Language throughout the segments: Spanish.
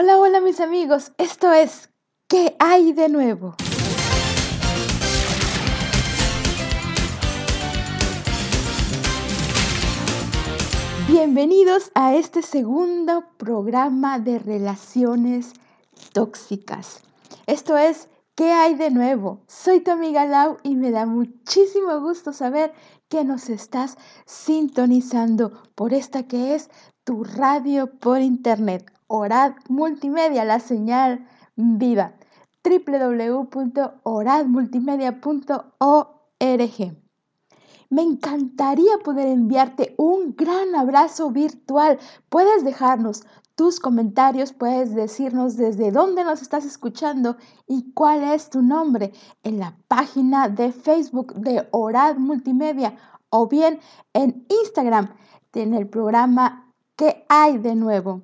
Hola, hola mis amigos, esto es ¿Qué hay de nuevo? Bienvenidos a este segundo programa de relaciones tóxicas. Esto es ¿Qué hay de nuevo? Soy tu amiga Lau y me da muchísimo gusto saber que nos estás sintonizando por esta que es tu radio por internet. Orad Multimedia, la señal viva. www.oradmultimedia.org. Me encantaría poder enviarte un gran abrazo virtual. Puedes dejarnos tus comentarios, puedes decirnos desde dónde nos estás escuchando y cuál es tu nombre en la página de Facebook de Orad Multimedia o bien en Instagram en el programa ¿Qué hay de nuevo?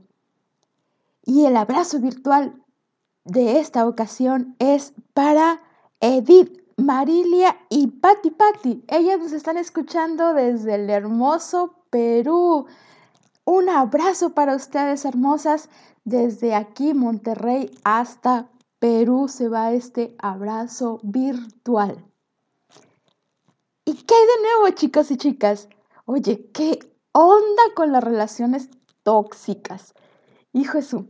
Y el abrazo virtual de esta ocasión es para Edith, Marilia y Patti Patti. Ellas nos están escuchando desde el hermoso Perú. Un abrazo para ustedes, hermosas. Desde aquí, Monterrey, hasta Perú se va este abrazo virtual. ¿Y qué hay de nuevo, chicos y chicas? Oye, ¿qué onda con las relaciones tóxicas? Hijo Jesús,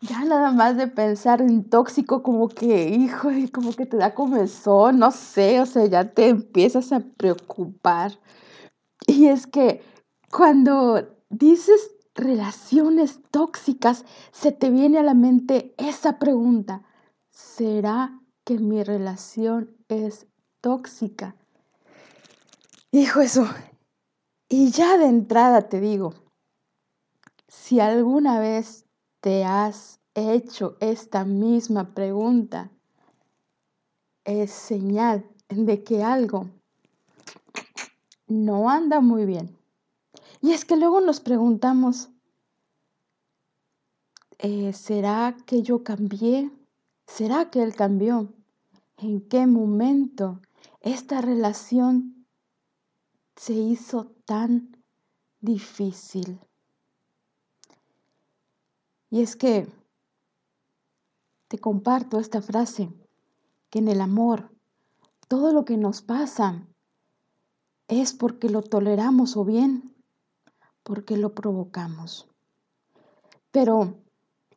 ya nada más de pensar en tóxico, como que, hijo, como que te da comezón, no sé, o sea, ya te empiezas a preocupar. Y es que cuando dices relaciones tóxicas, se te viene a la mente esa pregunta, ¿será que mi relación es tóxica? Hijo eso. Y ya de entrada te digo, si alguna vez te has hecho esta misma pregunta, es señal de que algo no anda muy bien. Y es que luego nos preguntamos, eh, ¿será que yo cambié? ¿Será que él cambió? ¿En qué momento esta relación se hizo tan difícil? Y es que te comparto esta frase, que en el amor todo lo que nos pasa es porque lo toleramos o bien porque lo provocamos. Pero,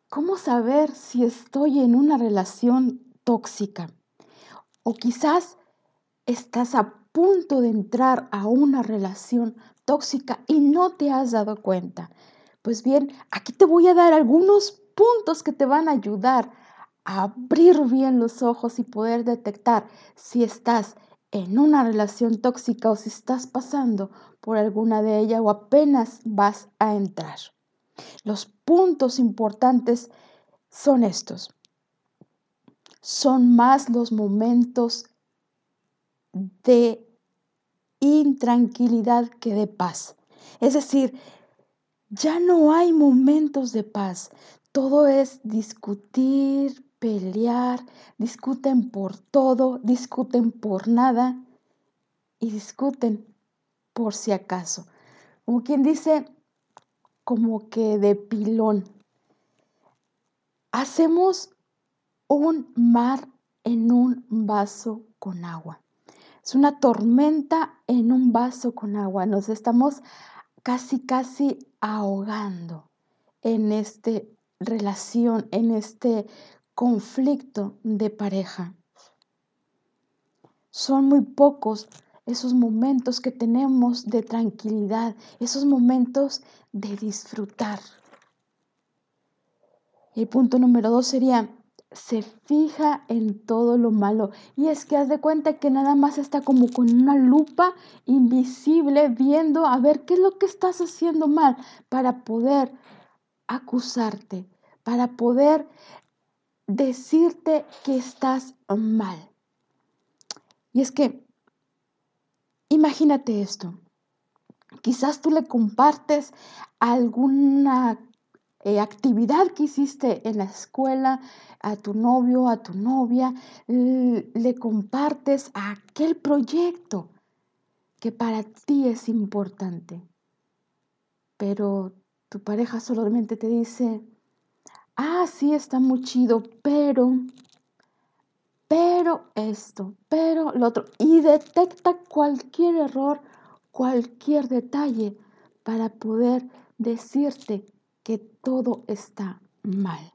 ¿cómo saber si estoy en una relación tóxica? O quizás estás a punto de entrar a una relación tóxica y no te has dado cuenta. Pues bien, aquí te voy a dar algunos puntos que te van a ayudar a abrir bien los ojos y poder detectar si estás en una relación tóxica o si estás pasando por alguna de ellas o apenas vas a entrar. Los puntos importantes son estos. Son más los momentos de intranquilidad que de paz. Es decir, ya no hay momentos de paz. Todo es discutir, pelear, discuten por todo, discuten por nada y discuten por si acaso. Como quien dice, como que de pilón. Hacemos un mar en un vaso con agua. Es una tormenta en un vaso con agua. Nos estamos casi, casi ahogando en esta relación, en este conflicto de pareja. Son muy pocos esos momentos que tenemos de tranquilidad, esos momentos de disfrutar. El punto número dos sería, se fija en todo lo malo. Y es que haz de cuenta que nada más está como con una lupa invisible viendo a ver qué es lo que estás haciendo mal para poder acusarte, para poder decirte que estás mal. Y es que, imagínate esto. Quizás tú le compartes alguna eh, actividad que hiciste en la escuela a tu novio, a tu novia, le compartes aquel proyecto que para ti es importante. Pero tu pareja solamente te dice, ah, sí, está muy chido, pero, pero esto, pero lo otro, y detecta cualquier error, cualquier detalle para poder decirte que todo está mal.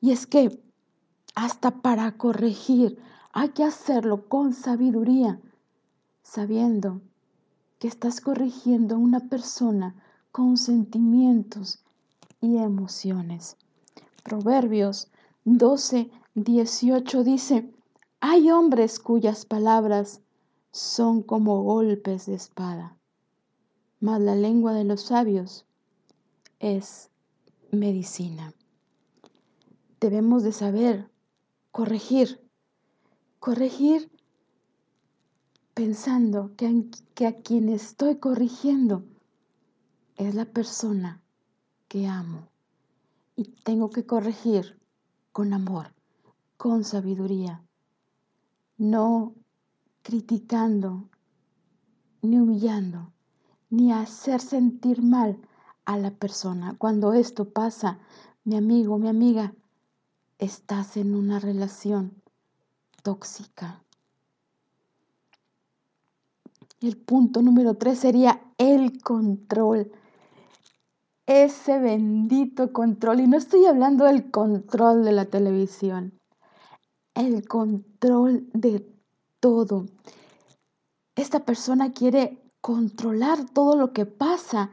Y es que hasta para corregir hay que hacerlo con sabiduría, sabiendo que estás corrigiendo a una persona con sentimientos y emociones. Proverbios 12, 18 dice, hay hombres cuyas palabras son como golpes de espada, mas la lengua de los sabios es medicina. Debemos de saber corregir, corregir pensando que, que, a quien estoy corrigiendo es la persona que amo y tengo que corregir con amor, con sabiduría, no criticando, ni humillando, ni hacer sentir mal a la persona. Cuando esto pasa, mi amigo, mi amiga, estás en una relación tóxica. El punto número tres sería el control. Ese bendito control. Y no estoy hablando del control de la televisión. El control de todo. Esta persona quiere controlar todo lo que pasa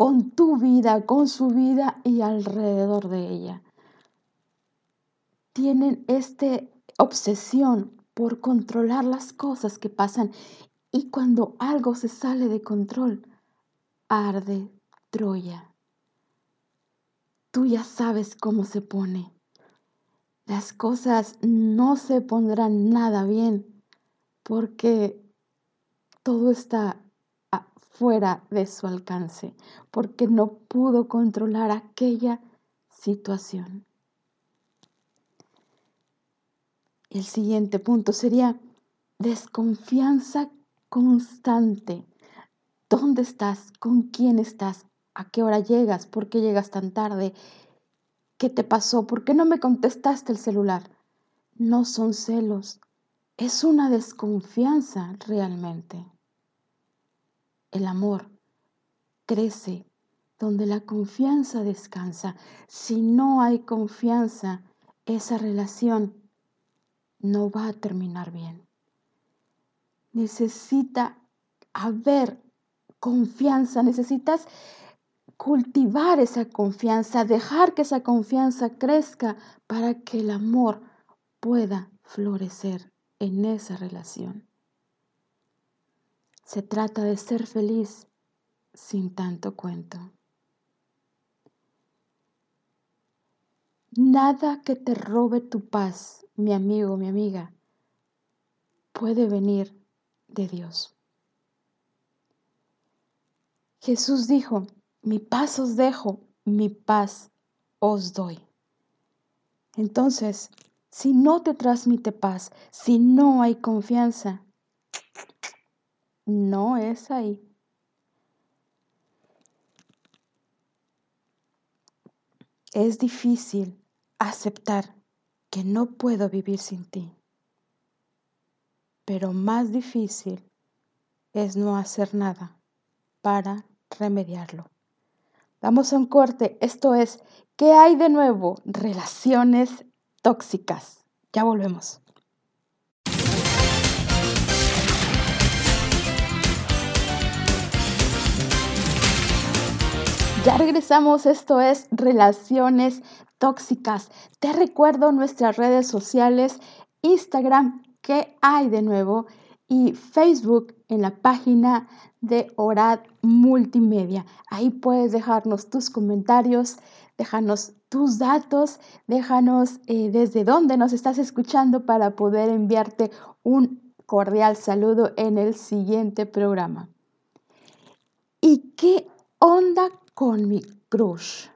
con tu vida, con su vida y alrededor de ella. Tienen esta obsesión por controlar las cosas que pasan y cuando algo se sale de control, arde Troya. Tú ya sabes cómo se pone. Las cosas no se pondrán nada bien porque todo está fuera de su alcance, porque no pudo controlar aquella situación. El siguiente punto sería desconfianza constante. ¿Dónde estás? ¿Con quién estás? ¿A qué hora llegas? ¿Por qué llegas tan tarde? ¿Qué te pasó? ¿Por qué no me contestaste el celular? No son celos, es una desconfianza realmente. El amor crece donde la confianza descansa. Si no hay confianza, esa relación no va a terminar bien. Necesita haber confianza, necesitas cultivar esa confianza, dejar que esa confianza crezca para que el amor pueda florecer en esa relación. Se trata de ser feliz sin tanto cuento. Nada que te robe tu paz, mi amigo, mi amiga, puede venir de Dios. Jesús dijo, mi paz os dejo, mi paz os doy. Entonces, si no te transmite paz, si no hay confianza, no es ahí. Es difícil aceptar que no puedo vivir sin ti, pero más difícil es no hacer nada para remediarlo. Vamos a un corte, esto es, ¿qué hay de nuevo? Relaciones tóxicas. Ya volvemos. Ya regresamos, esto es Relaciones Tóxicas. Te recuerdo nuestras redes sociales, Instagram, ¿qué hay de nuevo? Y Facebook en la página de Orad Multimedia. Ahí puedes dejarnos tus comentarios, déjanos tus datos, déjanos eh, desde dónde nos estás escuchando para poder enviarte un cordial saludo en el siguiente programa. ¿Y qué onda con mi crush.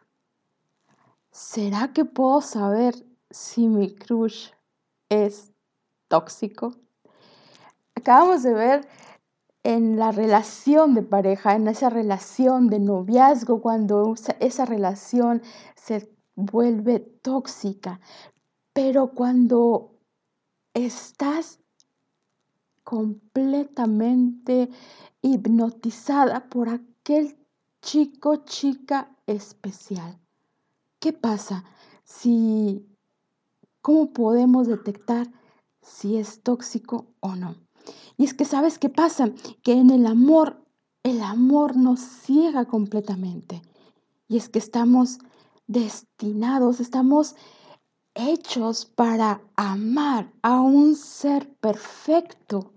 ¿Será que puedo saber si mi crush es tóxico? Acabamos de ver en la relación de pareja, en esa relación de noviazgo, cuando esa relación se vuelve tóxica. Pero cuando estás completamente hipnotizada por aquel chico, chica especial. ¿Qué pasa si, cómo podemos detectar si es tóxico o no? Y es que sabes qué pasa, que en el amor, el amor nos ciega completamente. Y es que estamos destinados, estamos hechos para amar a un ser perfecto.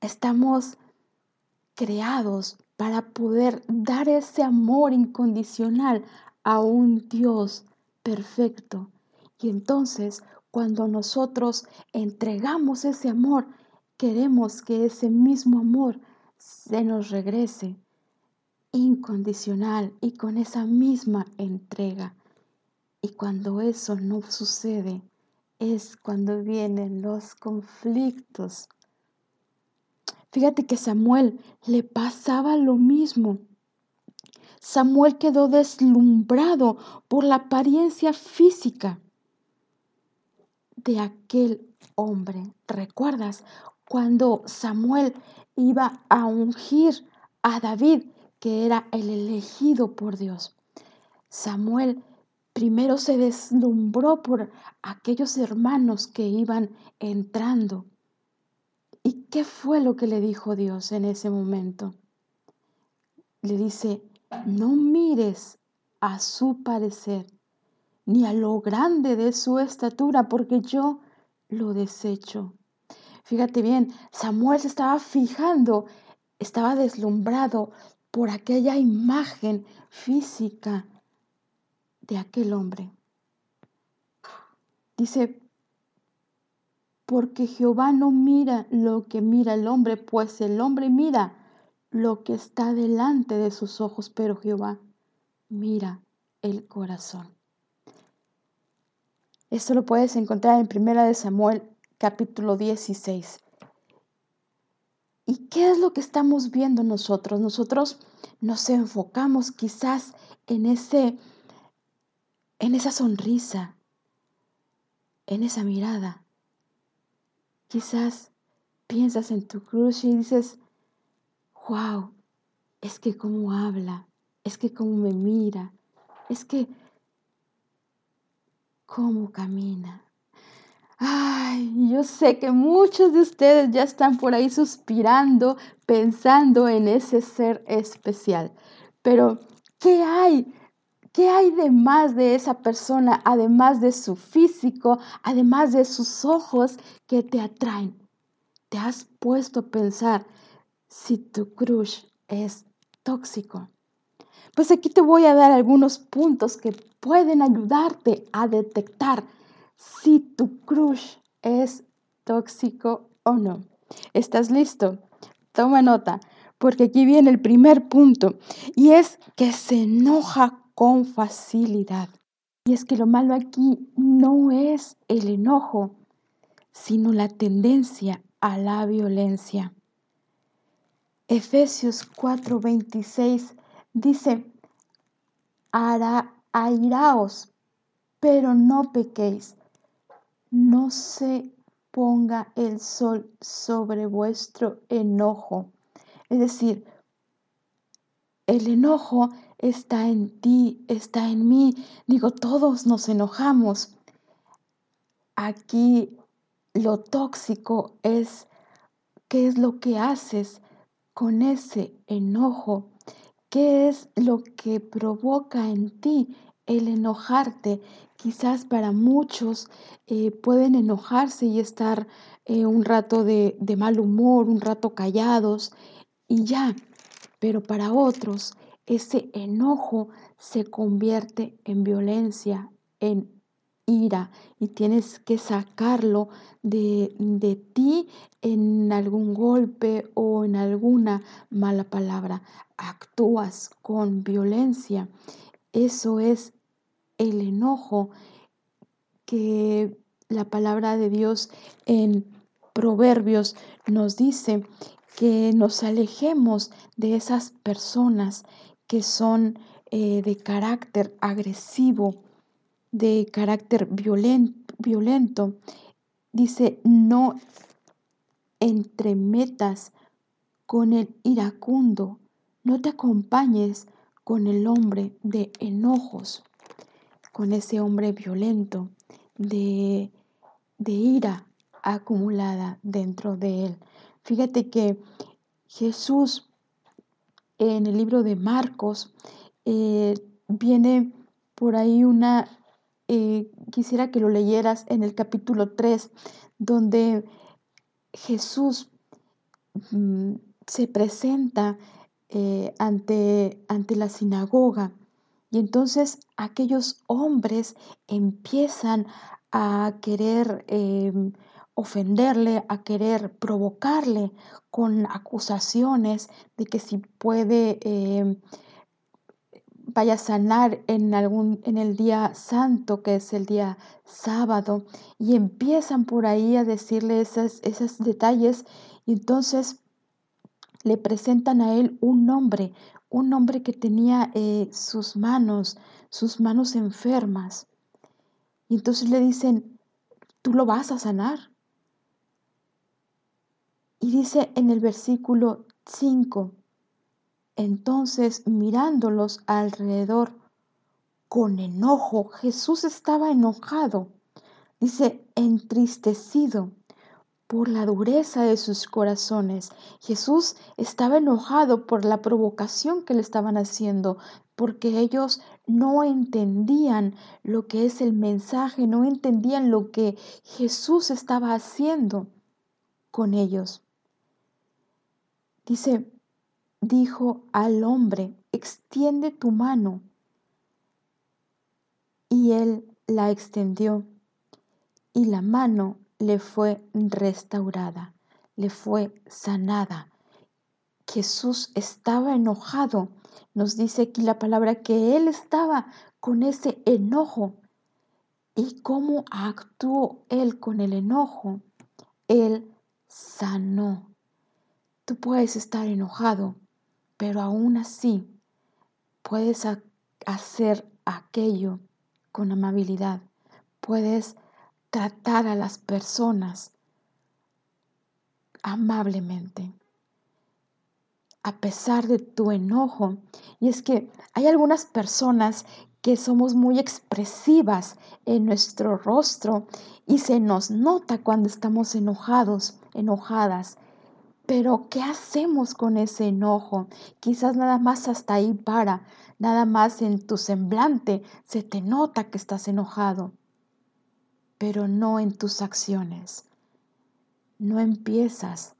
Estamos creados para poder dar ese amor incondicional a un Dios perfecto. Y entonces, cuando nosotros entregamos ese amor, queremos que ese mismo amor se nos regrese incondicional y con esa misma entrega. Y cuando eso no sucede, es cuando vienen los conflictos. Fíjate que Samuel le pasaba lo mismo. Samuel quedó deslumbrado por la apariencia física de aquel hombre. ¿Recuerdas cuando Samuel iba a ungir a David, que era el elegido por Dios? Samuel primero se deslumbró por aquellos hermanos que iban entrando. ¿Y qué fue lo que le dijo Dios en ese momento? Le dice, no mires a su parecer, ni a lo grande de su estatura, porque yo lo desecho. Fíjate bien, Samuel se estaba fijando, estaba deslumbrado por aquella imagen física de aquel hombre. Dice, porque Jehová no mira lo que mira el hombre, pues el hombre mira lo que está delante de sus ojos, pero Jehová mira el corazón. Esto lo puedes encontrar en Primera de Samuel capítulo 16. ¿Y qué es lo que estamos viendo nosotros? Nosotros nos enfocamos quizás en ese en esa sonrisa, en esa mirada. Quizás piensas en tu cruz y dices, wow, es que cómo habla, es que cómo me mira, es que cómo camina. Ay, yo sé que muchos de ustedes ya están por ahí suspirando, pensando en ese ser especial. Pero, ¿qué hay ¿Qué hay de más de esa persona, además de su físico, además de sus ojos que te atraen? ¿Te has puesto a pensar si tu crush es tóxico? Pues aquí te voy a dar algunos puntos que pueden ayudarte a detectar si tu crush es tóxico o no. ¿Estás listo? Toma nota, porque aquí viene el primer punto y es que se enoja con facilidad. Y es que lo malo aquí no es el enojo, sino la tendencia a la violencia. Efesios 4:26 dice, Hará airaos, pero no pequéis, no se ponga el sol sobre vuestro enojo. Es decir, el enojo está en ti, está en mí. Digo, todos nos enojamos. Aquí lo tóxico es qué es lo que haces con ese enojo, qué es lo que provoca en ti el enojarte. Quizás para muchos eh, pueden enojarse y estar eh, un rato de, de mal humor, un rato callados y ya, pero para otros ese enojo se convierte en violencia, en ira y tienes que sacarlo de, de, ti en algún golpe o en alguna mala palabra. Actúas con violencia. Eso es el enojo que la palabra de Dios en Proverbios nos dice que nos alejemos de esas personas que son eh, de carácter agresivo, de carácter violento. Dice, no entremetas con el iracundo, no te acompañes con el hombre de enojos, con ese hombre violento, de, de ira acumulada dentro de él. Fíjate que Jesús en el libro de Marcos eh, viene por ahí una, eh, quisiera que lo leyeras en el capítulo 3, donde Jesús mm, se presenta eh, ante, ante la sinagoga. Y entonces aquellos hombres empiezan a querer em, ofenderle, a querer provocarle con acusaciones de que si puede eh, vaya a sanar en algún en el día santo que es el día sábado y empiezan por ahí a decirle esos, esos detalles y entonces le presentan a él un hombre, un hombre que tenía eh, sus manos, sus manos enfermas. Y entonces le dicen, tú lo vas a sanar. Y dice en el versículo 5, entonces mirándolos alrededor con enojo, Jesús estaba enojado, dice, entristecido por la dureza de sus corazones. Jesús estaba enojado por la provocación que le estaban haciendo, porque ellos no entendían lo que es el mensaje, no entendían lo que Jesús estaba haciendo con ellos. Dice, dijo al hombre, extiende tu mano. Y él la extendió y la mano le fue restaurada, le fue sanada. Jesús estaba enojado. Nos dice aquí la palabra que él estaba con ese enojo. ¿Y cómo actuó él con el enojo? Él sanó. Tú puedes estar enojado, pero aún así puedes hacer aquello con amabilidad. Puedes tratar a las personas amablemente, a pesar de tu enojo. Y es que hay algunas personas que somos muy expresivas en nuestro rostro y se nos nota cuando estamos enojados, enojadas. Pero, ¿qué hacemos con ese enojo? Quizás nada más hasta ahí para, nada más en tu semblante se te nota que estás enojado, pero no en tus acciones. No empiezas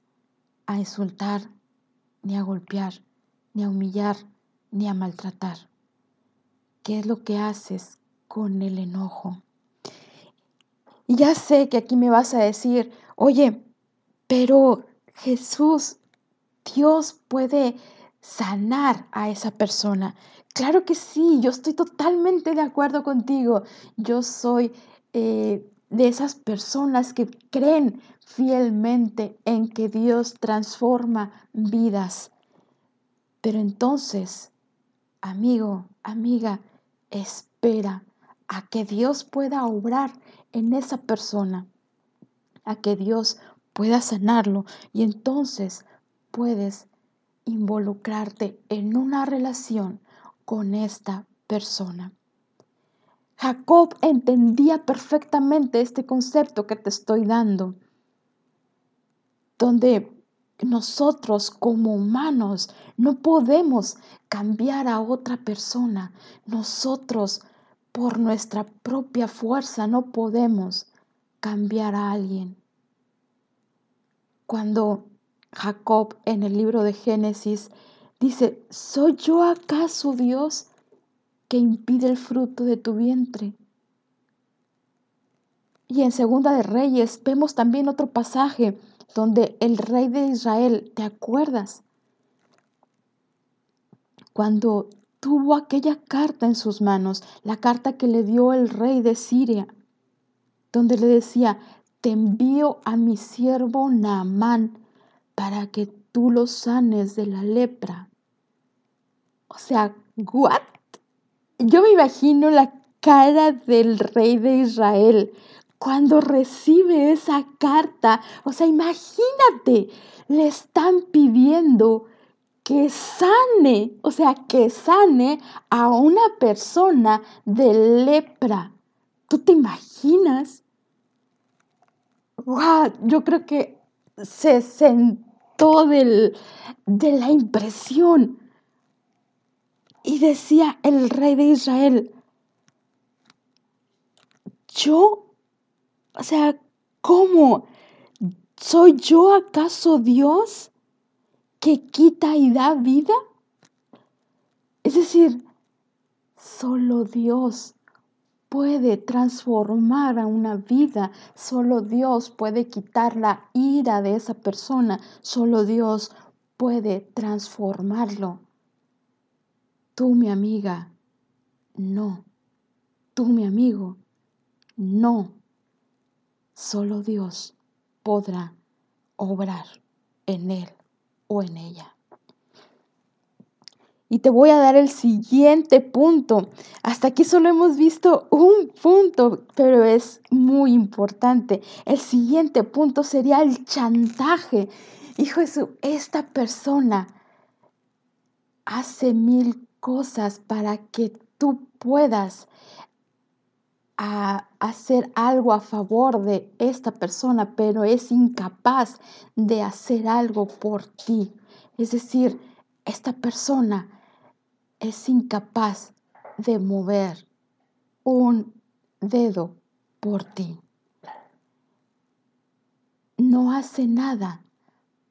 a insultar, ni a golpear, ni a humillar, ni a maltratar. ¿Qué es lo que haces con el enojo? Y ya sé que aquí me vas a decir, oye, pero Jesús, Dios puede sanar a esa persona. Claro que sí, yo estoy totalmente de acuerdo contigo. Yo soy eh, de esas personas que creen fielmente en que Dios transforma vidas. Pero entonces, amigo, amiga, espera a que Dios pueda obrar en esa persona, a que Dios pueda sanarlo y entonces puedes involucrarte en una relación con esta persona. Jacob entendía perfectamente este concepto que te estoy dando, donde nosotros como humanos no podemos cambiar a otra persona. Nosotros por nuestra propia fuerza no podemos cambiar a alguien. Cuando Jacob en el libro de Génesis dice, ¿soy yo acaso Dios que impide el fruto de tu vientre? Y en Segunda de Reyes vemos también otro pasaje donde el rey de Israel, ¿te acuerdas? Cuando tuvo aquella carta en sus manos, la carta que le dio el rey de Siria, donde le decía, te envío a mi siervo Naamán para que tú lo sanes de la lepra. O sea, ¿what? yo me imagino la cara del rey de Israel cuando recibe esa carta. O sea, imagínate, le están pidiendo que sane, o sea, que sane a una persona de lepra. ¿Tú te imaginas? Yo creo que se sentó del, de la impresión. Y decía el rey de Israel, yo, o sea, ¿cómo? ¿Soy yo acaso Dios que quita y da vida? Es decir, solo Dios puede transformar a una vida, solo Dios puede quitar la ira de esa persona, solo Dios puede transformarlo. Tú, mi amiga, no. Tú, mi amigo, no. Solo Dios podrá obrar en él o en ella. Y te voy a dar el siguiente punto. Hasta aquí solo hemos visto un punto, pero es muy importante. El siguiente punto sería el chantaje. Hijo Jesús, esta persona hace mil cosas para que tú puedas hacer algo a favor de esta persona, pero es incapaz de hacer algo por ti. Es decir, esta persona es incapaz de mover un dedo por ti. No hace nada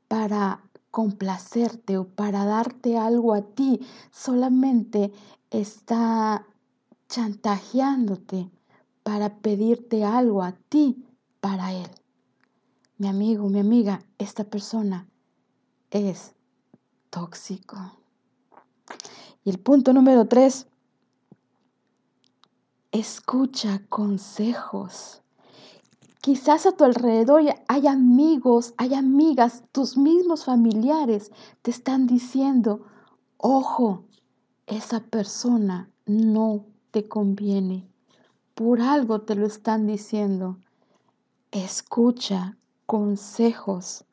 para complacerte o para darte algo a ti, solamente está chantajeándote para pedirte algo a ti para él. Mi amigo, mi amiga, esta persona es tóxico. El punto número tres, escucha consejos. Quizás a tu alrededor hay amigos, hay amigas, tus mismos familiares te están diciendo, ojo, esa persona no te conviene. Por algo te lo están diciendo. Escucha consejos,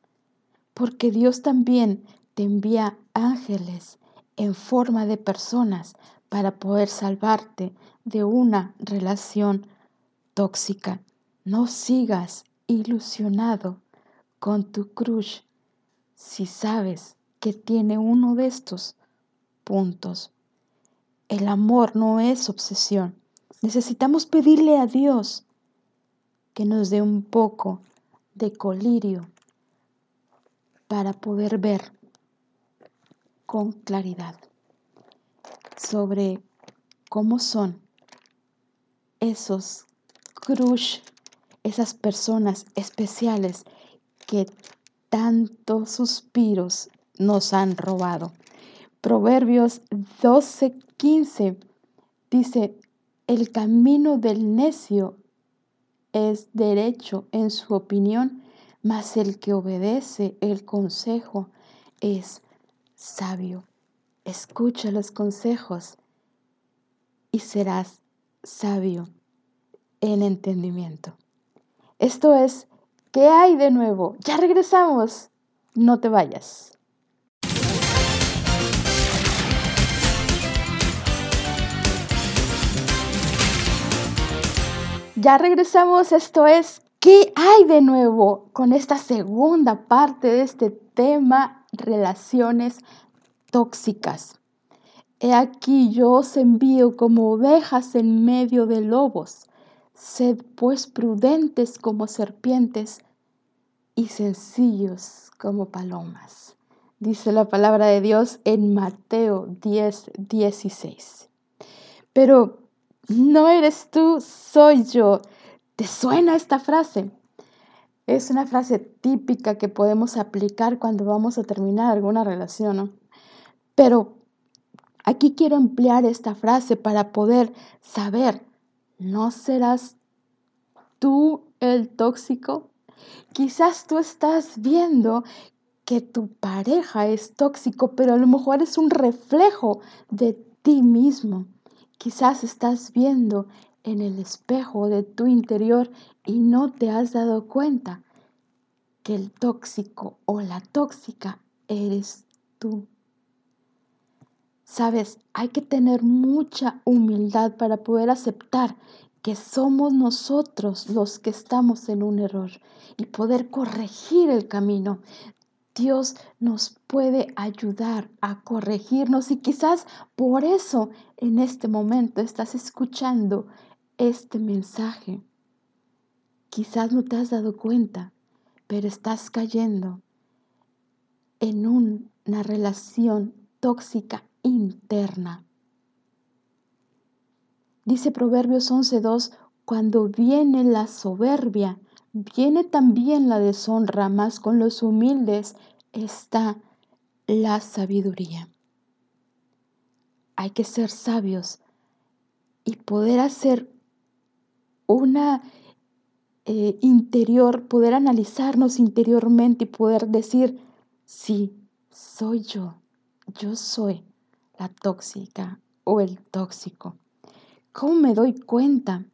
porque Dios también te envía ángeles en forma de personas para poder salvarte de una relación tóxica. No sigas ilusionado con tu crush si sabes que tiene uno de estos puntos. El amor no es obsesión. Necesitamos pedirle a Dios que nos dé un poco de colirio para poder ver con claridad sobre cómo son esos crush esas personas especiales que tantos suspiros nos han robado. Proverbios 12:15 dice, el camino del necio es derecho en su opinión, mas el que obedece el consejo es sabio. Escucha los consejos y serás sabio en entendimiento. Esto es, ¿qué hay de nuevo? Ya regresamos. No te vayas. Ya regresamos, esto es, ¿qué hay de nuevo con esta segunda parte de este tema, relaciones tóxicas? He aquí yo os envío como ovejas en medio de lobos. Sed pues prudentes como serpientes y sencillos como palomas. Dice la palabra de Dios en Mateo 10, 16. Pero no eres tú, soy yo. ¿Te suena esta frase? Es una frase típica que podemos aplicar cuando vamos a terminar alguna relación, ¿no? Pero aquí quiero emplear esta frase para poder saber ¿No serás tú el tóxico? Quizás tú estás viendo que tu pareja es tóxico, pero a lo mejor es un reflejo de ti mismo. Quizás estás viendo en el espejo de tu interior y no te has dado cuenta que el tóxico o la tóxica eres tú. Sabes, hay que tener mucha humildad para poder aceptar que somos nosotros los que estamos en un error y poder corregir el camino. Dios nos puede ayudar a corregirnos y quizás por eso en este momento estás escuchando este mensaje. Quizás no te has dado cuenta, pero estás cayendo en una relación tóxica interna. Dice Proverbios 11.2, cuando viene la soberbia, viene también la deshonra, mas con los humildes está la sabiduría. Hay que ser sabios y poder hacer una eh, interior, poder analizarnos interiormente y poder decir, sí, soy yo, yo soy la tóxica o el tóxico. ¿Cómo me doy cuenta?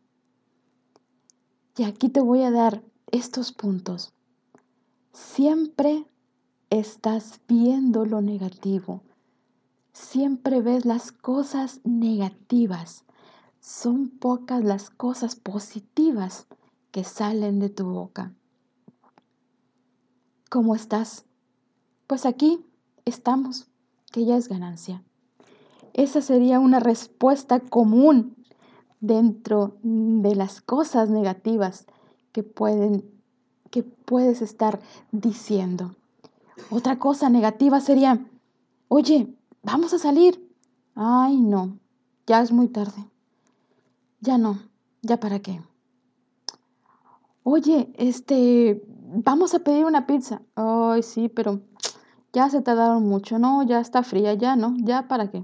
Y aquí te voy a dar estos puntos. Siempre estás viendo lo negativo. Siempre ves las cosas negativas. Son pocas las cosas positivas que salen de tu boca. ¿Cómo estás? Pues aquí estamos, que ya es ganancia. Esa sería una respuesta común dentro de las cosas negativas que pueden que puedes estar diciendo. Otra cosa negativa sería, "Oye, vamos a salir." Ay, no. Ya es muy tarde. Ya no. Ya para qué. Oye, este, vamos a pedir una pizza. Ay, sí, pero ya se tardaron mucho. No, ya está fría, ya no. Ya para qué.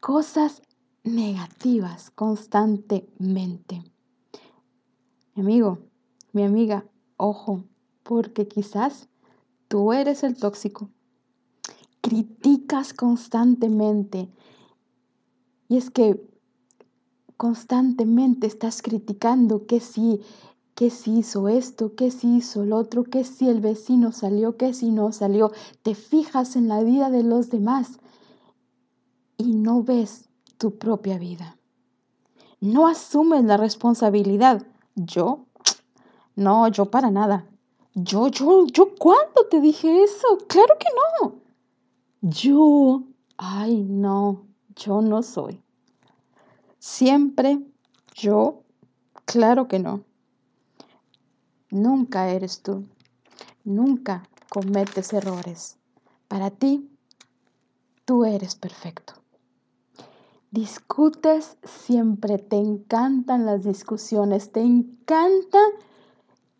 Cosas negativas constantemente. Mi amigo, mi amiga, ojo, porque quizás tú eres el tóxico. Criticas constantemente. Y es que constantemente estás criticando que si, que si hizo esto, que si hizo el otro, que si el vecino salió, que si no salió. Te fijas en la vida de los demás y no ves tu propia vida. No asumes la responsabilidad. Yo, no, yo para nada. Yo, yo, yo, ¿cuándo te dije eso? Claro que no. Yo, ay, no, yo no soy. Siempre yo, claro que no. Nunca eres tú. Nunca cometes errores. Para ti, tú eres perfecto. Discutes siempre, te encantan las discusiones, te encanta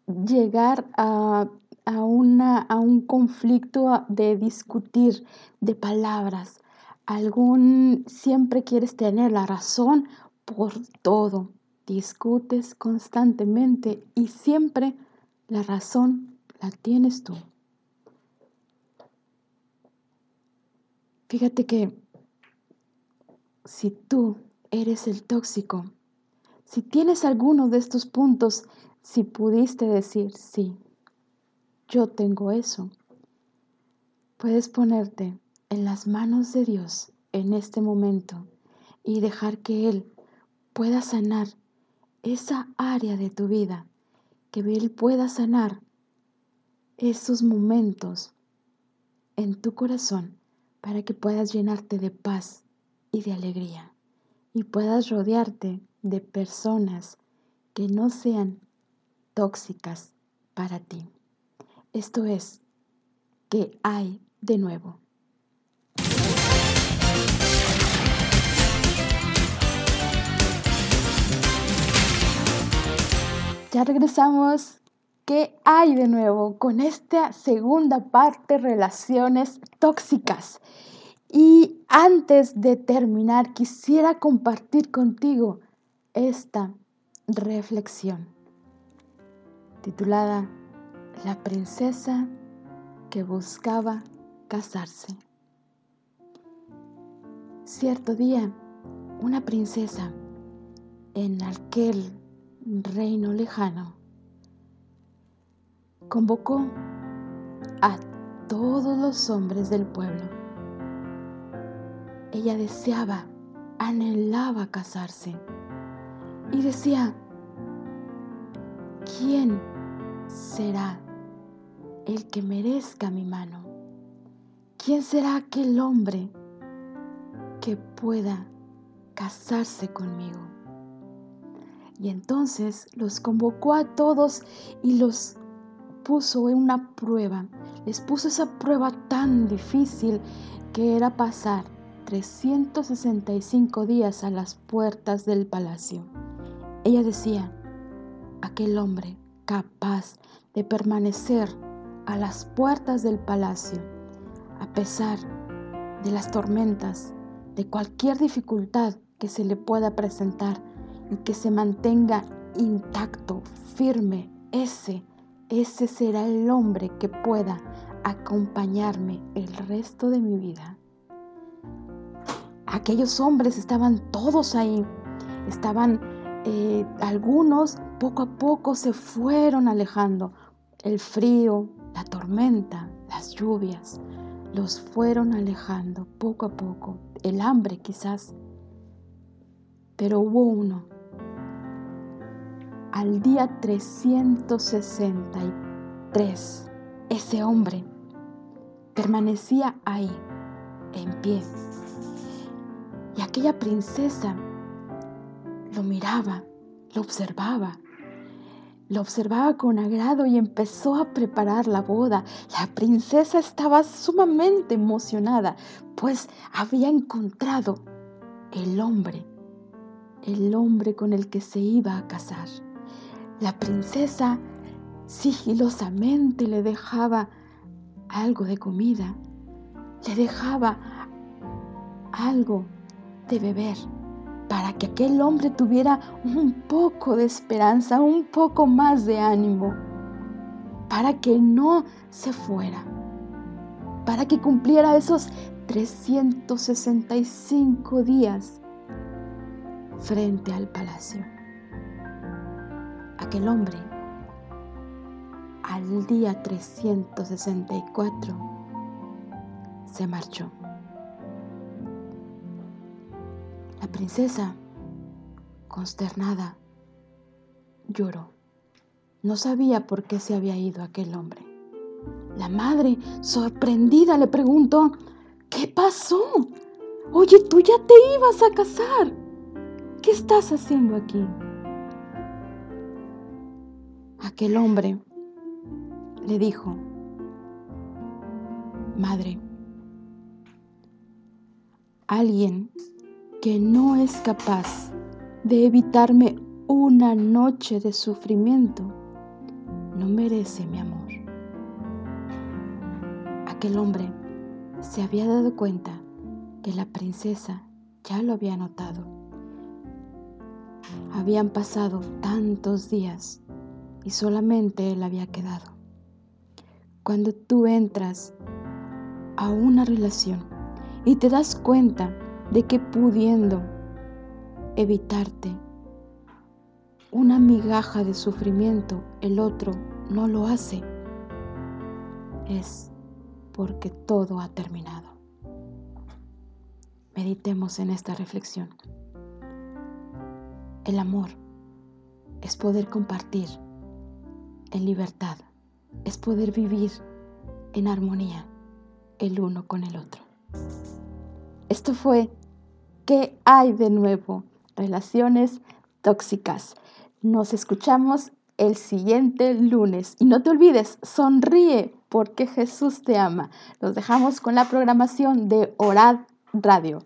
llegar a, una, a un conflicto de discutir de palabras. Algún, siempre quieres tener la razón por todo. Discutes constantemente y siempre la razón la tienes tú. Fíjate que si tú eres el tóxico, si tienes alguno de estos puntos, si pudiste decir, sí, yo tengo eso, puedes ponerte en las manos de Dios en este momento y dejar que Él pueda sanar esa área de tu vida, que Él pueda sanar esos momentos en tu corazón para que puedas llenarte de paz y de alegría y puedas rodearte de personas que no sean tóxicas para ti. Esto es, que hay de nuevo? Ya regresamos. ¿Qué hay de nuevo con esta segunda parte, relaciones tóxicas? Y antes de terminar, quisiera compartir contigo esta reflexión titulada La princesa que buscaba casarse. Cierto día, una princesa en aquel reino lejano convocó a todos los hombres del pueblo. Ella deseaba, anhelaba casarse y decía, ¿quién será el que merezca mi mano? ¿Quién será aquel hombre que pueda casarse conmigo? Y entonces los convocó a todos y los puso en una prueba. Les puso esa prueba tan difícil que era pasar 365 días a las puertas del palacio. Ella decía, aquel hombre capaz de permanecer a las puertas del palacio, a pesar de las tormentas, de cualquier dificultad que se le pueda presentar que se mantenga intacto, firme, ese, ese será el hombre que pueda acompañarme el resto de mi vida. Aquellos hombres estaban todos ahí, estaban eh, algunos poco a poco se fueron alejando. El frío, la tormenta, las lluvias, los fueron alejando poco a poco. El hambre quizás. Pero hubo uno. Al día 363, ese hombre permanecía ahí, en pie. Y aquella princesa lo miraba, lo observaba. Lo observaba con agrado y empezó a preparar la boda. La princesa estaba sumamente emocionada, pues había encontrado el hombre, el hombre con el que se iba a casar. La princesa sigilosamente le dejaba algo de comida, le dejaba algo de beber para que aquel hombre tuviera un poco de esperanza, un poco más de ánimo, para que no se fuera, para que cumpliera esos 365 días frente al palacio. Aquel hombre, al día 364, se marchó. La princesa, consternada, lloró. No sabía por qué se había ido aquel hombre. La madre, sorprendida, le preguntó, ¿qué pasó? Oye, tú ya te ibas a casar. ¿Qué estás haciendo aquí? Aquel hombre le dijo, Madre, alguien que no es capaz de evitarme una noche de sufrimiento, no merece mi amor. Aquel hombre se había dado cuenta que la princesa ya lo había notado. Habían pasado tantos días y solamente él había quedado. Cuando tú entras a una relación y te das cuenta de que pudiendo evitarte una migaja de sufrimiento, el otro no lo hace, es porque todo ha terminado. Meditemos en esta reflexión. El amor es poder compartir en libertad, es poder vivir en armonía el uno con el otro. Esto fue ¿Qué hay de nuevo? Relaciones tóxicas. Nos escuchamos el siguiente lunes. Y no te olvides, sonríe porque Jesús te ama. Los dejamos con la programación de Orad Radio.